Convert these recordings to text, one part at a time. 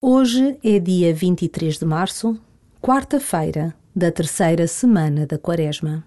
Hoje é dia 23 de março, quarta-feira da terceira semana da Quaresma.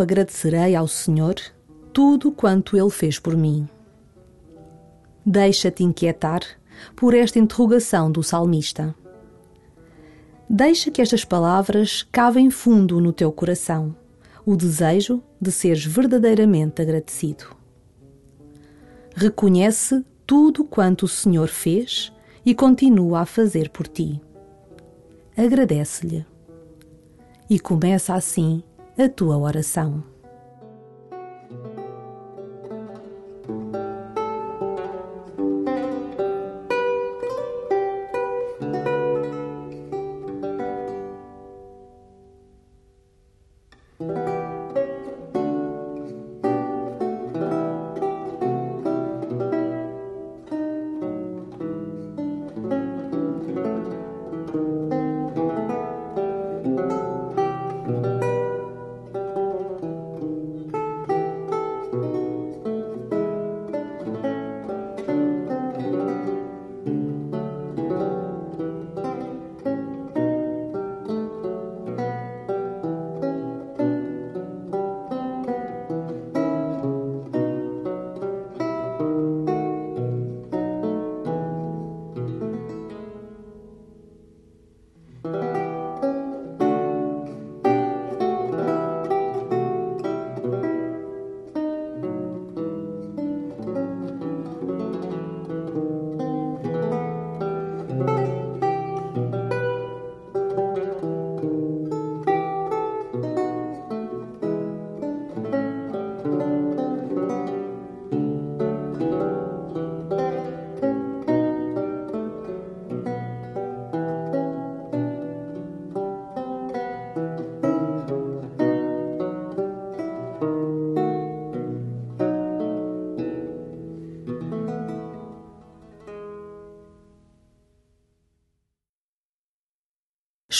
Agradecerei ao Senhor tudo quanto Ele fez por mim? Deixa-te inquietar por esta interrogação do salmista. Deixa que estas palavras cavem fundo no teu coração o desejo de seres verdadeiramente agradecido. Reconhece tudo quanto o Senhor fez e continua a fazer por ti. Agradece-lhe. E começa assim a tua oração.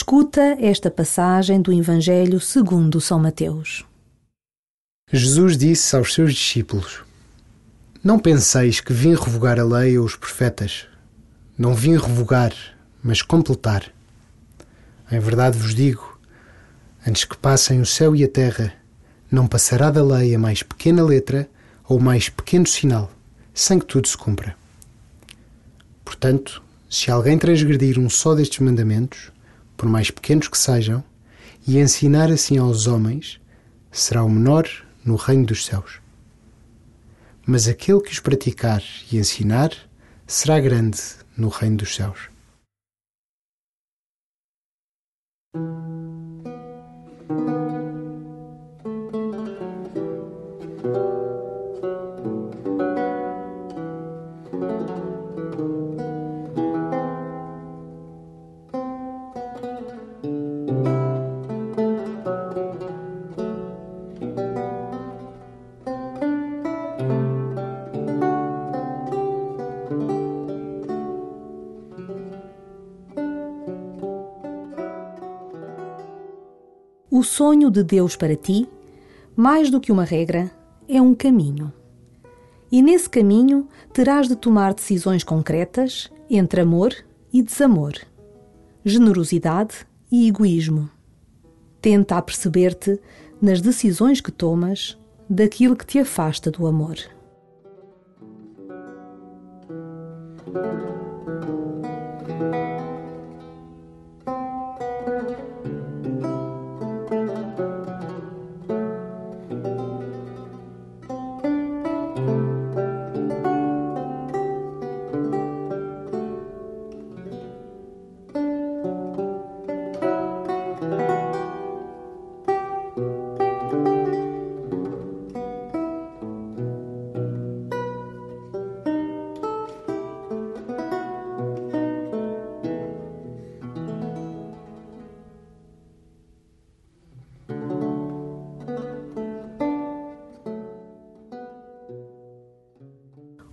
Escuta esta passagem do Evangelho segundo São Mateus. Jesus disse aos seus discípulos: Não penseis que vim revogar a lei ou os profetas. Não vim revogar, mas completar. Em verdade vos digo: antes que passem o céu e a terra, não passará da lei a mais pequena letra ou mais pequeno sinal, sem que tudo se cumpra. Portanto, se alguém transgredir um só destes mandamentos, por mais pequenos que sejam, e ensinar assim aos homens, será o menor no reino dos céus. Mas aquele que os praticar e ensinar será grande no reino dos céus. O sonho de Deus para ti, mais do que uma regra, é um caminho. E nesse caminho terás de tomar decisões concretas entre amor e desamor, generosidade e egoísmo. Tenta aperceber-te nas decisões que tomas daquilo que te afasta do amor.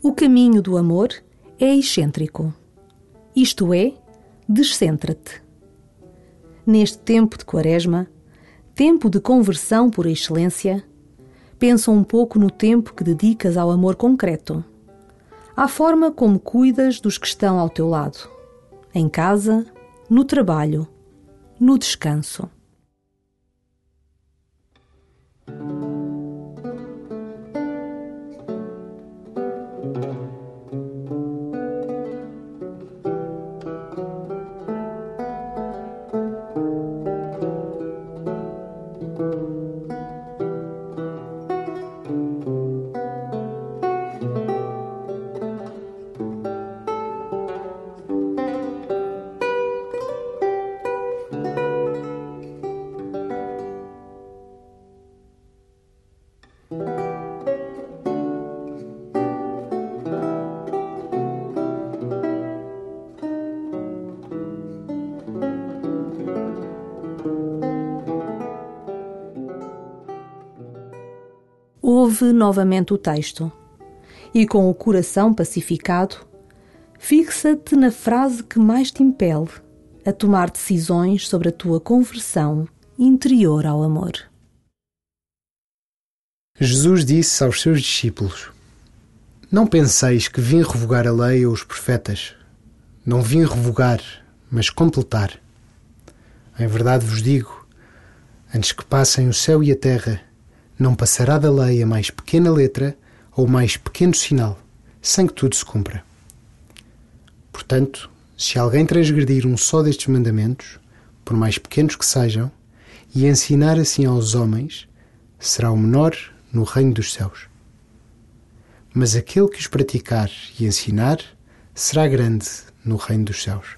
O caminho do amor é excêntrico, isto é, descentra-te. Neste tempo de Quaresma, tempo de conversão por excelência, pensa um pouco no tempo que dedicas ao amor concreto, à forma como cuidas dos que estão ao teu lado, em casa, no trabalho, no descanso. Ouve novamente o texto e, com o coração pacificado, fixa-te na frase que mais te impele a tomar decisões sobre a tua conversão interior ao amor. Jesus disse aos seus discípulos: Não penseis que vim revogar a lei ou os profetas. Não vim revogar, mas completar. Em verdade vos digo: antes que passem o céu e a terra, não passará da lei a mais pequena letra ou mais pequeno sinal, sem que tudo se cumpra. Portanto, se alguém transgredir um só destes mandamentos, por mais pequenos que sejam, e ensinar assim aos homens, será o menor no reino dos céus. Mas aquele que os praticar e ensinar será grande no reino dos céus.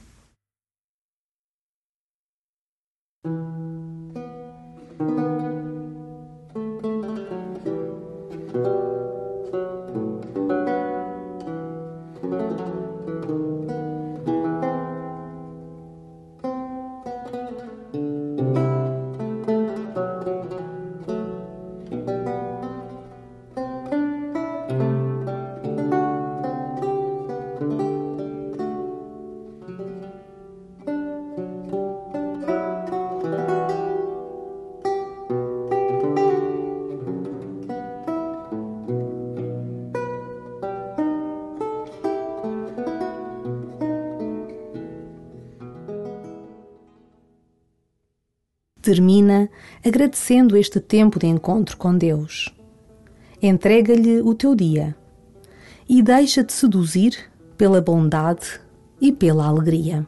Termina agradecendo este tempo de encontro com Deus. Entrega-lhe o teu dia e deixa-te seduzir pela bondade e pela alegria.